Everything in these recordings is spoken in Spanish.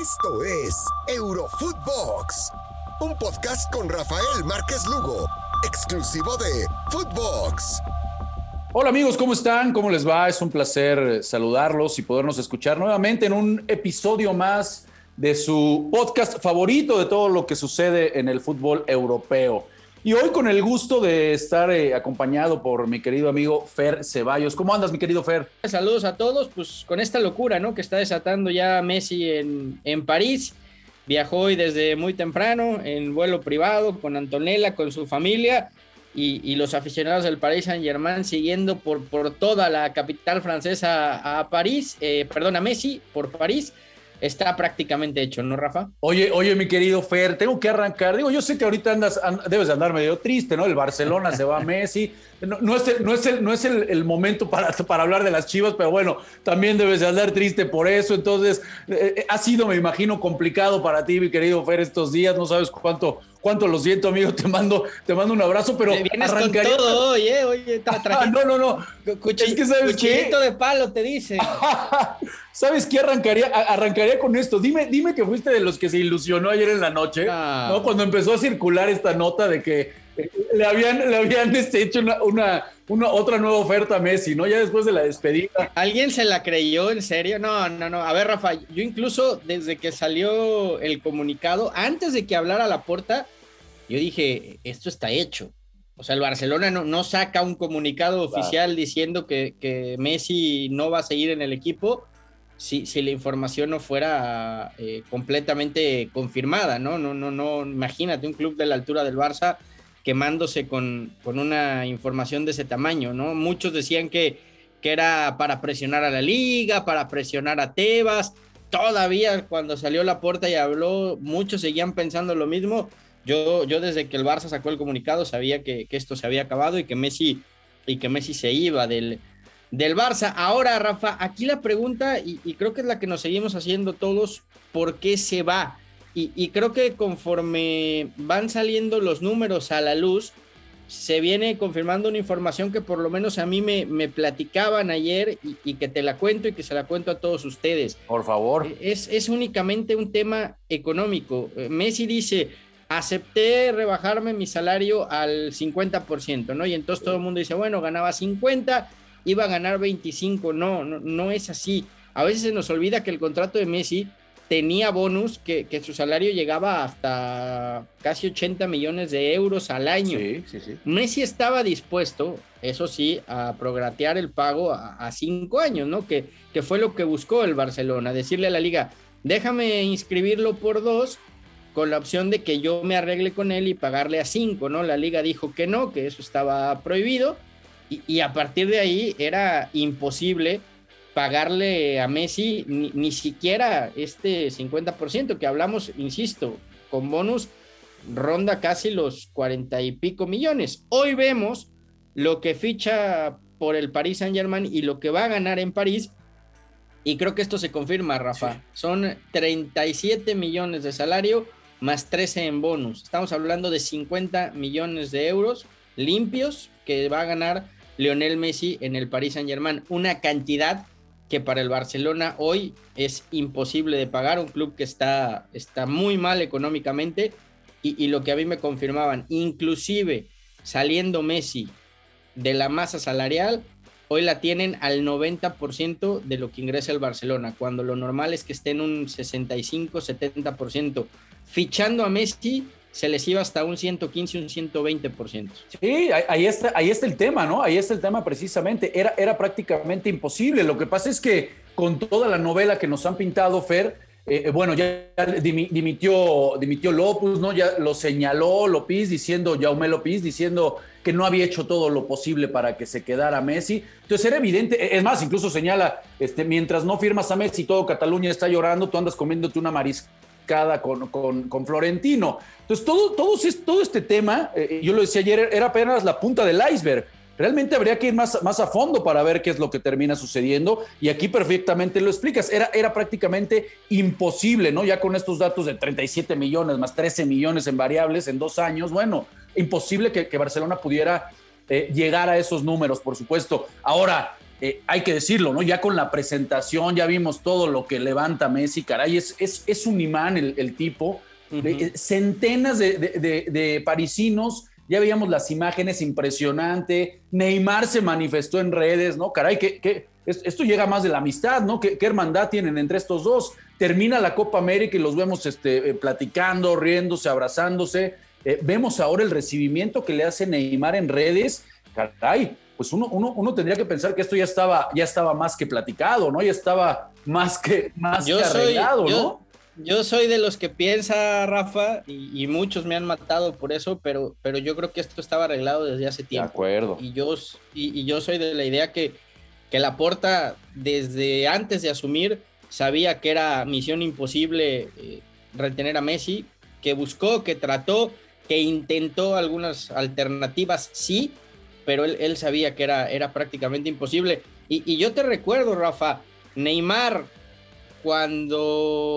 Esto es Eurofootbox, un podcast con Rafael Márquez Lugo, exclusivo de Footbox. Hola amigos, ¿cómo están? ¿Cómo les va? Es un placer saludarlos y podernos escuchar nuevamente en un episodio más de su podcast favorito de todo lo que sucede en el fútbol europeo. Y hoy con el gusto de estar eh, acompañado por mi querido amigo Fer Ceballos. ¿Cómo andas, mi querido Fer? Saludos a todos, pues con esta locura, ¿no? Que está desatando ya Messi en, en París. Viajó hoy desde muy temprano en vuelo privado con Antonella, con su familia y, los aficionados del Paris Saint Germain siguiendo por, por toda la capital francesa a París, eh, perdón, a Messi por París está prácticamente hecho, ¿no, Rafa? Oye, oye, mi querido Fer, tengo que arrancar. Digo, yo sé que ahorita andas, debes andar medio triste, ¿no? El Barcelona se va a Messi. No, es, el, no es, el, no es el, momento para, para, hablar de las chivas, pero bueno, también debes de andar triste por eso. Entonces, eh, eh, ha sido, me imagino, complicado para ti, mi querido Fer, estos días. No sabes cuánto, cuánto lo siento, amigo. Te mando, te mando un abrazo, pero arrancaría. Con todo hoy, ¿eh? Oye, no, no, no. es que sabes cuchillito de palo, te dice. ¿Sabes qué arrancaría? Arrancaría con esto. Dime, dime que fuiste de los que se ilusionó ayer en la noche, ah. ¿no? Cuando empezó a circular esta nota de que le habían, le habían este, hecho una, una, otra nueva oferta a Messi, ¿no? Ya después de la despedida. ¿Alguien se la creyó en serio? No, no, no. A ver, Rafa, yo incluso desde que salió el comunicado, antes de que hablara la puerta, yo dije, esto está hecho. O sea, el Barcelona no, no saca un comunicado oficial diciendo que, que, Messi no va a seguir en el equipo si, si la información no fuera eh, completamente confirmada, ¿no? No, no, no. Imagínate un club de la altura del Barça quemándose con, con una información de ese tamaño, ¿no? Muchos decían que, que era para presionar a la liga, para presionar a Tebas. Todavía cuando salió la puerta y habló, muchos seguían pensando lo mismo. Yo, yo desde que el Barça sacó el comunicado sabía que, que esto se había acabado y que Messi, y que Messi se iba del, del Barça. Ahora, Rafa, aquí la pregunta, y, y, creo que es la que nos seguimos haciendo todos, ¿por qué se va? Y, creo que conforme van saliendo los números a la luz, se viene confirmando una información que por lo menos a mí me, me platicaban ayer y, que te la cuento y que se la cuento a todos ustedes. Por favor. Es, es únicamente un tema económico. Eh, Messi dice, acepté rebajarme mi salario al 50%, ¿no? Y entonces todo el mundo dice, bueno, ganaba 50, iba a ganar 25. No, no, no es así. A veces se nos olvida que el contrato de Messi tenía bonus que, su salario llegaba hasta casi 80 millones de euros al año. Messi estaba dispuesto, eso sí, a progratear el pago a, cinco años, ¿no? Que, que fue lo que buscó el Barcelona, decirle a la liga, déjame inscribirlo por dos con la opción de que yo me arregle con él y pagarle a cinco, ¿no? La liga dijo que no, que eso estaba prohibido y, y a partir de ahí era imposible pagarle a Messi ni, siquiera este 50% que hablamos, insisto, con bonus ronda casi los 40 y pico millones. Hoy vemos lo que ficha por el Paris Saint Germain y lo que va a ganar en París. Y creo que esto se confirma, Rafa. Son 37 millones de salario más 13 en bonus. Estamos hablando de 50 millones de euros limpios que va a ganar Lionel Messi en el Paris Saint Germain. Una cantidad que para el Barcelona hoy es imposible de pagar, un club que está, está muy mal económicamente y, lo que a mí me confirmaban, inclusive saliendo Messi de la masa salarial, hoy la tienen al 90% de lo que ingresa el Barcelona, cuando lo normal es que esté en un 65-70%. Fichando a Messi, se les iba hasta un 115, un 120%. Sí, ahí está, ahí está el tema, ¿no? Ahí está el tema precisamente. Era, era prácticamente imposible. Lo que pasa es que con toda la novela que nos han pintado, Fer, eh, bueno, ya dimitió, dimitió Lopus, ¿no? Ya lo señaló López diciendo, Jaume López diciendo que no había hecho todo lo posible para que se quedara Messi. Entonces era evidente, es más, incluso señala, este, mientras no firmas a Messi, todo Cataluña está llorando, tú andas comiéndote una marisca con, con, Florentino. Entonces, todo, todo, todo este tema, eh, yo lo decía ayer, era apenas la punta del iceberg. Realmente habría que ir más, más a fondo para ver qué es lo que termina sucediendo. Y aquí perfectamente lo explicas. Era, era prácticamente imposible, ¿no? Ya con estos datos de 37 millones más 13 millones en variables en dos años, bueno, imposible que, Barcelona pudiera eh, llegar a esos números, por supuesto. Ahora, eh, hay que decirlo, ¿no? Ya con la presentación, ya vimos todo lo que levanta Messi, caray, es, es, es un imán el, tipo. Eh, centenas de, de, parisinos, ya veíamos las imágenes, impresionante. Neymar se manifestó en redes, ¿no? Caray, que, esto llega más de la amistad, ¿no? ¿Qué, hermandad tienen entre estos dos? Termina la Copa América y los vemos este, eh, platicando, riéndose, abrazándose. vemos ahora el recibimiento que le hace Neymar en redes. Caray, pues uno, uno, tendría que pensar que esto ya estaba, ya estaba más que platicado, ¿no? Ya estaba más que, más yo arreglado, soy, ¿no? Yo, soy de los que piensa, Rafa, y, muchos me han matado por eso, pero, pero yo creo que esto estaba arreglado desde hace tiempo. De acuerdo. Y yo, y, yo soy de la idea que, que Laporta, desde antes de asumir, sabía que era misión imposible eh, retener a Messi, que buscó, que trató, que intentó algunas alternativas, sí, pero él, sabía que era, era prácticamente imposible. Y, yo te recuerdo, Rafa, Neymar, cuando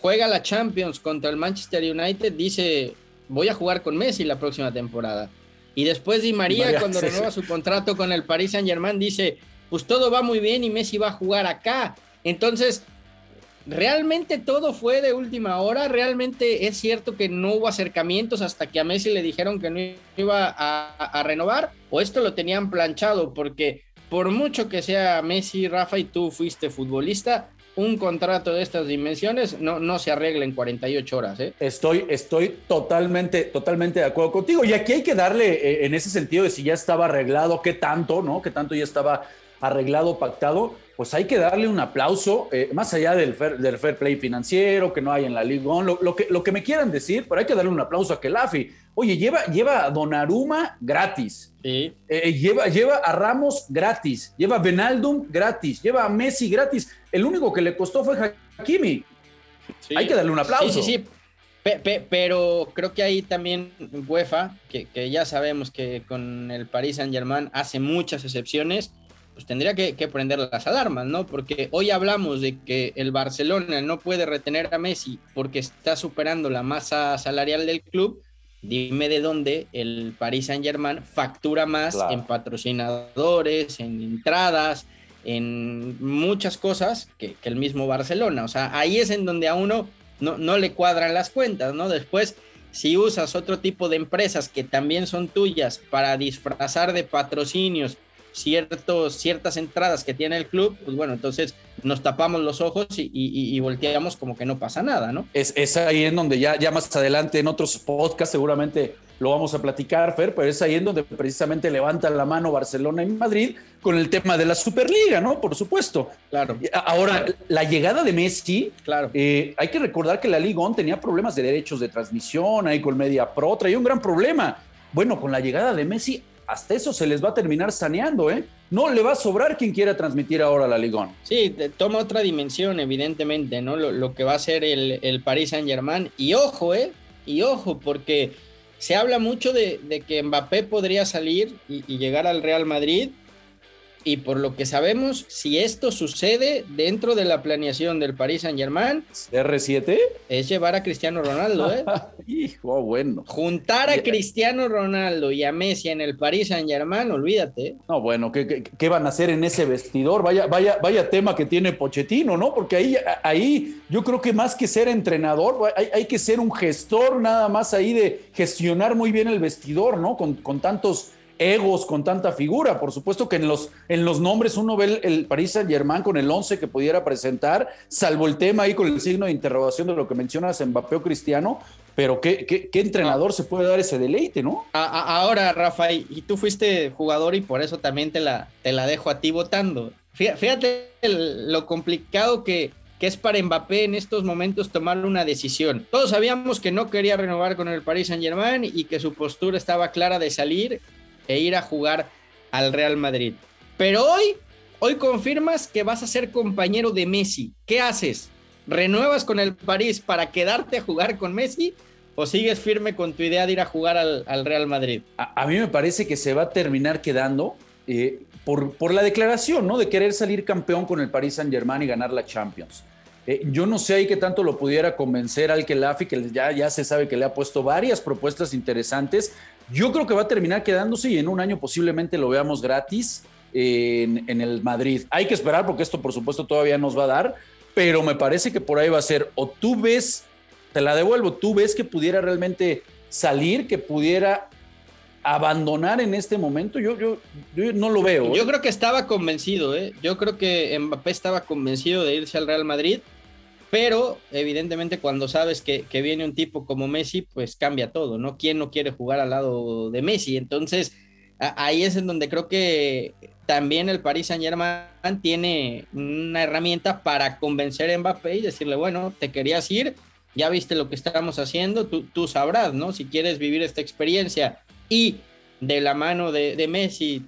juega la Champions contra el Manchester United, dice, voy a jugar con Messi la próxima temporada. Y después Di María, cuando renueva su contrato con el Paris Saint Germain, dice, pues todo va muy bien y Messi va a jugar acá. Entonces, realmente todo fue de última hora, realmente es cierto que no hubo acercamientos hasta que a Messi le dijeron que no iba a, renovar, o esto lo tenían planchado, porque por mucho que sea Messi, Rafa y tú fuiste futbolista, un contrato de estas dimensiones no, no se arregla en 48 horas. ¿eh? Estoy, estoy totalmente, totalmente de acuerdo contigo. Y aquí hay que darle, eh, en ese sentido, de si ya estaba arreglado, qué tanto, ¿no? Qué tanto ya estaba arreglado, pactado pues hay que darle un aplauso, eh, más allá del fair, del fair, play financiero que no hay en la Liga lo, que, lo que me quieran decir, pero hay que darle un aplauso a Kelafi. Oye, lleva, lleva a Donnarumma gratis, sí. Eh, lleva, lleva a Ramos gratis, lleva a Benaldum gratis, lleva a Messi gratis. El único que le costó fue Hakimi. Hay que darle un aplauso. Sí, sí, sí. pero creo que ahí también UEFA, que, que ya sabemos que con el Paris Saint Germain hace muchas excepciones pues tendría que, prender las alarmas, ¿no? Porque hoy hablamos de que el Barcelona no puede retener a Messi porque está superando la masa salarial del club. Dime de dónde el Paris Saint Germain factura más en patrocinadores, en entradas, en muchas cosas que, el mismo Barcelona. O sea, ahí es en donde a uno no, no le cuadran las cuentas, ¿no? Después, si usas otro tipo de empresas que también son tuyas para disfrazar de patrocinios ciertos, ciertas entradas que tiene el club, pues bueno, entonces nos tapamos los ojos y, volteamos como que no pasa nada, ¿no? Es, es, ahí en donde ya, ya más adelante en otros podcasts seguramente lo vamos a platicar, Fer, pero es ahí en donde precisamente levantan la mano Barcelona y Madrid con el tema de la Superliga, ¿no? Por supuesto. Claro. Ahora, la llegada de Messi, claro. Eh, hay que recordar que la Liga On tenía problemas de derechos de transmisión, ahí con Media Pro, traía un gran problema. Bueno, con la llegada de Messi hasta eso se les va a terminar saneando, ¿eh? No le va a sobrar quien quiera transmitir ahora la Ligón. Sí, toma otra dimensión, evidentemente, ¿no? Lo, que va a ser el, el Paris Saint-Germain. Y ojo, ¿eh? Y ojo, porque se habla mucho de, que Mbappé podría salir y llegar al Real Madrid y por lo que sabemos, si esto sucede dentro de la planeación del Paris Saint Germain, R7 es llevar a Cristiano Ronaldo, ¿eh? Hijo, bueno. Juntar a Cristiano Ronaldo y a Messi en el Paris Saint Germain, olvídate. ¿eh? No, bueno, ¿qué, ¿qué, van a hacer en ese vestidor? Vaya, vaya, vaya tema que tiene Pochettino, ¿no? Porque ahí, ahí yo creo que más que ser entrenador, hay, hay que ser un gestor nada más ahí de gestionar muy bien el vestidor, ¿no? Con, con tantos egos con tanta figura. Por supuesto que en los, en los nombres uno ve el, Paris Saint Germain con el 11 que pudiera presentar, salvo el tema ahí con el signo de interrogación de lo que mencionas, Mbappé o Cristiano, pero ¿qué, qué, entrenador se puede dar ese deleite, no? ahora, Rafa, y tú fuiste jugador y por eso también te la, te la dejo a ti votando. Fíjate lo complicado que, que es para Mbappé en estos momentos tomar una decisión. Todos sabíamos que no quería renovar con el Paris Saint Germain y que su postura estaba clara de salir e ir a jugar al Real Madrid. Pero hoy, hoy confirmas que vas a ser compañero de Messi. ¿Qué haces? ¿Renuevas con el París para quedarte a jugar con Messi? ¿O sigues firme con tu idea de ir a jugar al, Real Madrid? A, mí me parece que se va a terminar quedando eh, por, por, la declaración, ¿no? De querer salir campeón con el Paris Saint Germain y ganar la Champions. Eh, yo no sé ahí qué tanto lo pudiera convencer al Kelafi, que ya, ya se sabe que le ha puesto varias propuestas interesantes, yo creo que va a terminar quedándose y en un año posiblemente lo veamos gratis. en, el Madrid. Hay que esperar porque esto por supuesto todavía nos va a dar, pero me parece que por ahí va a ser, o tú ves, te la devuelvo, tú ves que pudiera realmente salir, que pudiera abandonar en este momento, yo, yo, yo no lo veo. Yo ¿eh? creo que estaba convencido, ¿eh? yo creo que Mbappé estaba convencido de irse al Real Madrid, pero evidentemente cuando sabes que, que viene un tipo como Messi, pues cambia todo, ¿no? ¿Quién no quiere jugar al lado de Messi? Entonces, ahí es en donde creo que también el Paris Saint Germain tiene una herramienta para convencer a Mbappé y decirle, bueno, te querías ir, ya viste lo que estamos haciendo, tú, tú sabrás, ¿no? Si quieres vivir esta experiencia y de la mano de, Messi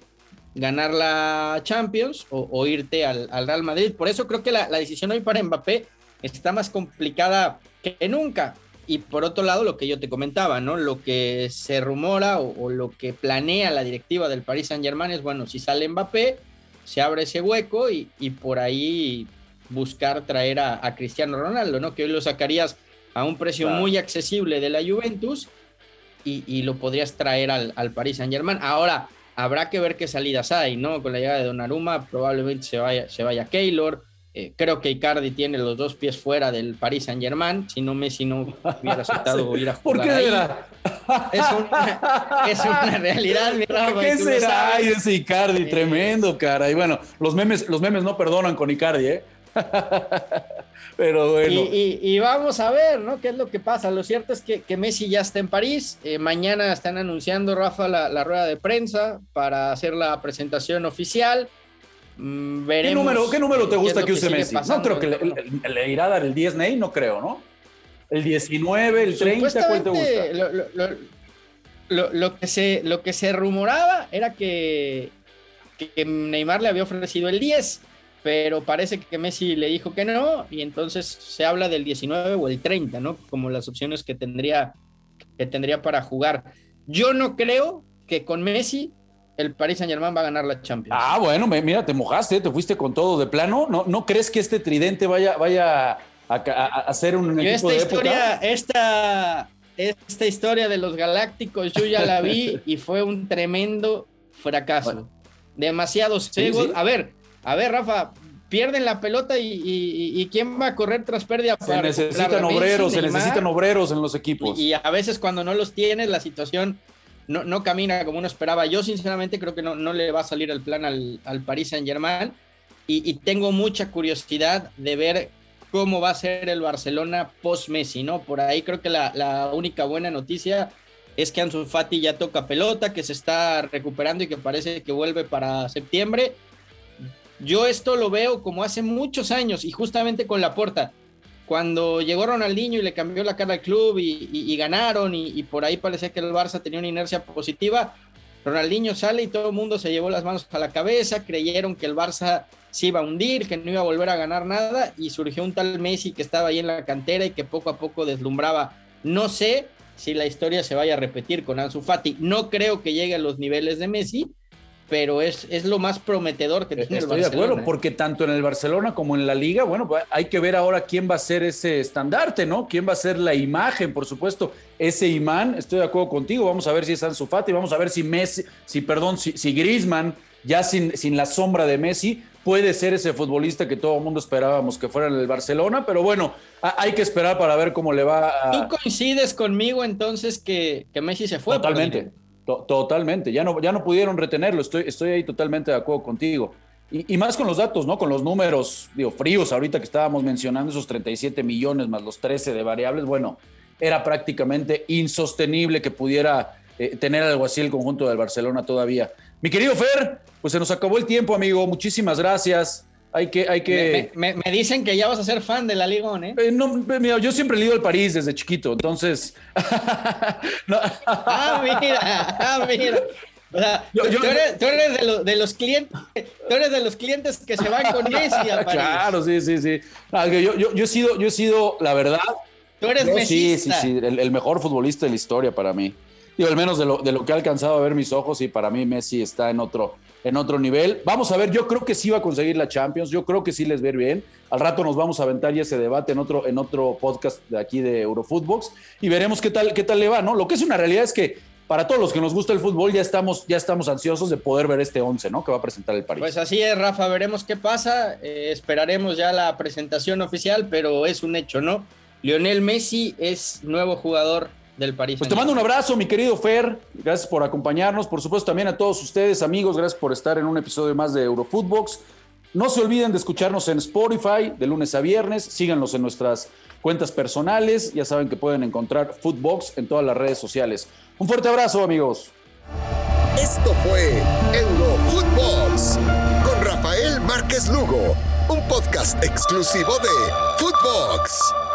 ganar la Champions o, o irte al, al, Real Madrid. Por eso creo que la, la, decisión hoy para Mbappé está más complicada que nunca. Y por otro lado, lo que yo te comentaba, ¿no? Lo que se rumora o, o lo que planea la directiva del Paris Saint Germain es, bueno, si sale Mbappé, se abre ese hueco y, y por ahí buscar traer a, a, Cristiano Ronaldo, ¿no? Que hoy lo sacarías a un precio claro. muy accesible de la Juventus y, y lo podrías traer al, al Paris Saint Germain. Ahora, habrá que ver qué salidas hay, ¿no? Con la llegada de Donnarumma probablemente se vaya, se vaya Keylor. Eh, creo que Icardi tiene los dos pies fuera del Paris Saint Germain. Si no, Messi no hubiera aceptado ir a jugar. ¿Por qué ahí. Es una, es una realidad, mi Rafa. ¿Qué será? Ay, ese Icardi, eh, tremendo, cara. Y bueno, los memes, los memes no perdonan con Icardi, ¿eh? Pero bueno. Y, y, y, vamos a ver, ¿no? ¿Qué es lo que pasa? Lo cierto es que, que Messi ya está en París. Eh, mañana están anunciando, Rafa, la, la, rueda de prensa para hacer la presentación oficial. Mm, veremos. ¿Qué número, ¿Qué número te gusta que, que use Messi? No creo que le, le, le, irá a dar el 10 Ney, no creo, ¿no? El 19, el 30, ¿cuál te gusta? Lo, lo, lo, lo, que se, lo que se rumoraba era que, que Neymar le había ofrecido el 10 pero parece que Messi le dijo que no y entonces se habla del 19 o el 30, ¿no? Como las opciones que tendría, que tendría para jugar. Yo no creo que con Messi el Paris Saint Germain va a ganar la Champions. Ah, bueno, mira, te mojaste, te fuiste con todo de plano. ¿No, no crees que este tridente vaya, vaya a, a, a hacer un yo equipo esta de historia, época? Esta, esta historia de los galácticos yo ya la vi y fue un tremendo fracaso. Bueno. Demasiados ciegos. Sí, sí. A ver, a ver, Rafa, pierden la pelota y, y, y quién va a correr tras pérdida. Se necesitan obreros, se necesitan obreros en los equipos. Y, y, a veces cuando no los tienes, la situación no, no camina como uno esperaba. Yo sinceramente creo que no, no le va a salir el plan al, al Paris Saint Germain y, y, tengo mucha curiosidad de ver cómo va a ser el Barcelona post-Messi, ¿no? Por ahí creo que la, la única buena noticia es que Ansu Fati ya toca pelota, que se está recuperando y que parece que vuelve para septiembre yo esto lo veo como hace muchos años y justamente con la porta. Cuando llegó Ronaldinho y le cambió la cara al club y, ganaron y, y, por ahí parecía que el Barça tenía una inercia positiva, Ronaldinho sale y todo el mundo se llevó las manos a la cabeza, creyeron que el Barça se iba a hundir, que no iba a volver a ganar nada y surgió un tal Messi que estaba ahí en la cantera y que poco a poco deslumbraba. No sé si la historia se vaya a repetir con Ansu Fati, no creo que llegue a los niveles de Messi, pero es, es lo más prometedor que tiene Estoy el de acuerdo, porque tanto en el Barcelona como en la Liga, bueno, hay que ver ahora quién va a ser ese estandarte, ¿no? ¿Quién va a ser la imagen, por supuesto? Ese imán, estoy de acuerdo contigo, vamos a ver si es Ansu Fati, vamos a ver si Messi, si perdón, si, si Griezmann, ya sin, sin la sombra de Messi, puede ser ese futbolista que todo el mundo esperábamos que fuera en el Barcelona, pero bueno, hay que esperar para ver cómo le va a... ¿Tú coincides conmigo entonces que, que Messi se fue? Totalmente. Totalmente, ya no, ya no pudieron retenerlo, estoy, estoy ahí totalmente de acuerdo contigo. Y, más con los datos, ¿no? Con los números, digo, fríos, ahorita que estábamos mencionando esos 37 millones más los 13 de variables, bueno, era prácticamente insostenible que pudiera eh, tener algo así el conjunto del Barcelona todavía. Mi querido Fer, pues se nos acabó el tiempo, amigo, muchísimas gracias. Hay que, hay que... Me, me, me, dicen que ya vas a ser fan de la Ligón, ¿eh? eh no, mira, yo siempre he ido al París desde chiquito, entonces. no. Ah, mira, ah, mira. O sea, yo, yo, tú, eres, tú eres de, lo, de, los clientes, tú eres de los clientes que se van con Messi a París. Claro, sí, sí, sí. No, yo, yo, yo, he sido, yo he sido, la verdad. Tú eres Messi. Sí, sí, sí, el, el, mejor futbolista de la historia para mí. Digo, al menos de lo, de lo que ha alcanzado a ver mis ojos, y para mí Messi está en otro, en otro nivel. Vamos a ver, yo creo que sí va a conseguir la Champions, yo creo que sí les ver bien. Al rato nos vamos a aventar ya ese debate en otro, en otro podcast de aquí de Eurofootbox y veremos qué tal, qué tal le va, ¿no? Lo que es una realidad es que para todos los que nos gusta el fútbol, ya estamos, ya estamos ansiosos de poder ver este 11, ¿no? Que va a presentar el París. Pues así es, Rafa, veremos qué pasa. Eh, esperaremos ya la presentación oficial, pero es un hecho, ¿no? Lionel Messi es nuevo jugador del París. Pues te mando un abrazo, mi querido Fer. Gracias por acompañarnos. Por supuesto, también a todos ustedes, amigos, gracias por estar en un episodio más de Eurofootbox. No se olviden de escucharnos en Spotify de lunes a viernes. Síganos en nuestras cuentas personales. Ya saben que pueden encontrar Footbox en todas las redes sociales. Un fuerte abrazo, amigos. Esto fue Eurofootbox con Rafael Márquez Lugo, un podcast exclusivo de Footbox.